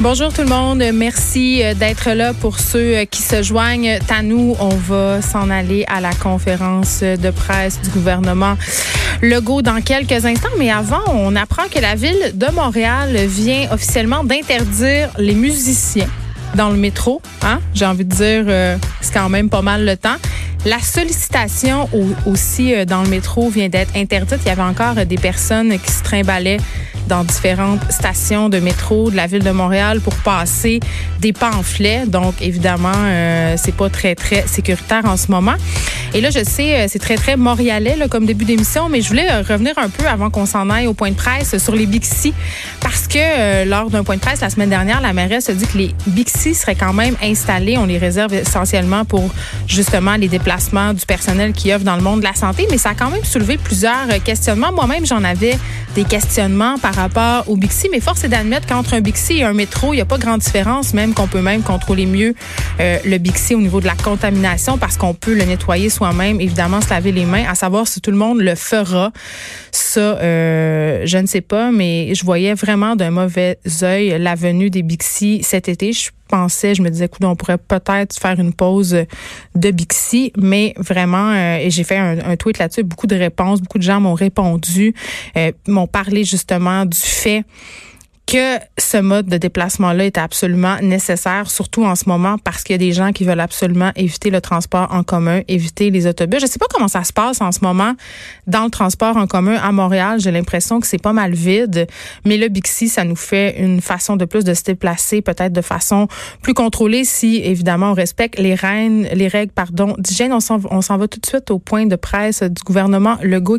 Bonjour tout le monde. Merci euh, d'être là pour ceux euh, qui se joignent à nous. On va s'en aller à la conférence de presse du gouvernement Legault dans quelques instants. Mais avant, on apprend que la ville de Montréal vient officiellement d'interdire les musiciens dans le métro. Hein? J'ai envie de dire, euh, c'est quand même pas mal le temps. La sollicitation aussi dans le métro vient d'être interdite. Il y avait encore des personnes qui se trimballaient dans différentes stations de métro de la ville de Montréal pour passer des pamphlets. Donc, évidemment, euh, c'est pas très, très sécuritaire en ce moment. Et là, je sais, euh, c'est très, très montréalais comme début d'émission, mais je voulais euh, revenir un peu avant qu'on s'en aille au point de presse sur les Bixi parce que euh, lors d'un point de presse la semaine dernière, la mairesse a dit que les Bixi seraient quand même installés. On les réserve essentiellement pour justement les déplacements du personnel qui œuvre dans le monde de la santé, mais ça a quand même soulevé plusieurs questionnements. Moi-même, j'en avais des questionnements par rapport au Bixi, mais force est d'admettre qu'entre un Bixi et un métro, il n'y a pas grande différence, même qu'on peut même contrôler mieux le Bixi au niveau de la contamination parce qu'on peut le nettoyer soi-même, évidemment, se laver les mains, à savoir si tout le monde le fera. Ça, euh, je ne sais pas, mais je voyais vraiment d'un mauvais œil la venue des Bixi cet été. Je pensais, je me disais, écoute, on pourrait peut-être faire une pause de Bixi, mais vraiment, euh, et j'ai fait un, tweet là-dessus, beaucoup de réponses, beaucoup de gens m'ont répondu, euh, m'ont parlé justement du fait que ce mode de déplacement-là est absolument nécessaire, surtout en ce moment, parce qu'il y a des gens qui veulent absolument éviter le transport en commun, éviter les autobus. Je sais pas comment ça se passe en ce moment dans le transport en commun à Montréal. J'ai l'impression que c'est pas mal vide, mais le Bixi, ça nous fait une façon de plus de se déplacer, peut-être de façon plus contrôlée, si évidemment on respecte les règles, les règles, pardon, d'hygiène. On s'en, va tout de suite au point de presse du gouvernement Legault